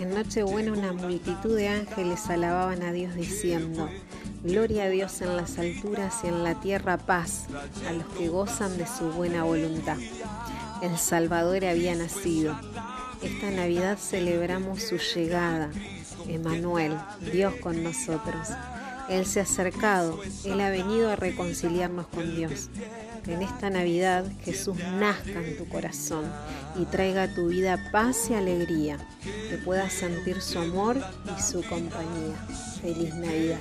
En Nochebuena una multitud de ángeles alababan a Dios diciendo, Gloria a Dios en las alturas y en la tierra paz a los que gozan de su buena voluntad. El Salvador había nacido. Esta Navidad celebramos su llegada. Emanuel, Dios con nosotros. Él se ha acercado, Él ha venido a reconciliarnos con Dios. Que en esta Navidad Jesús nazca en tu corazón y traiga a tu vida paz y alegría, que puedas sentir su amor y su compañía. Feliz Navidad.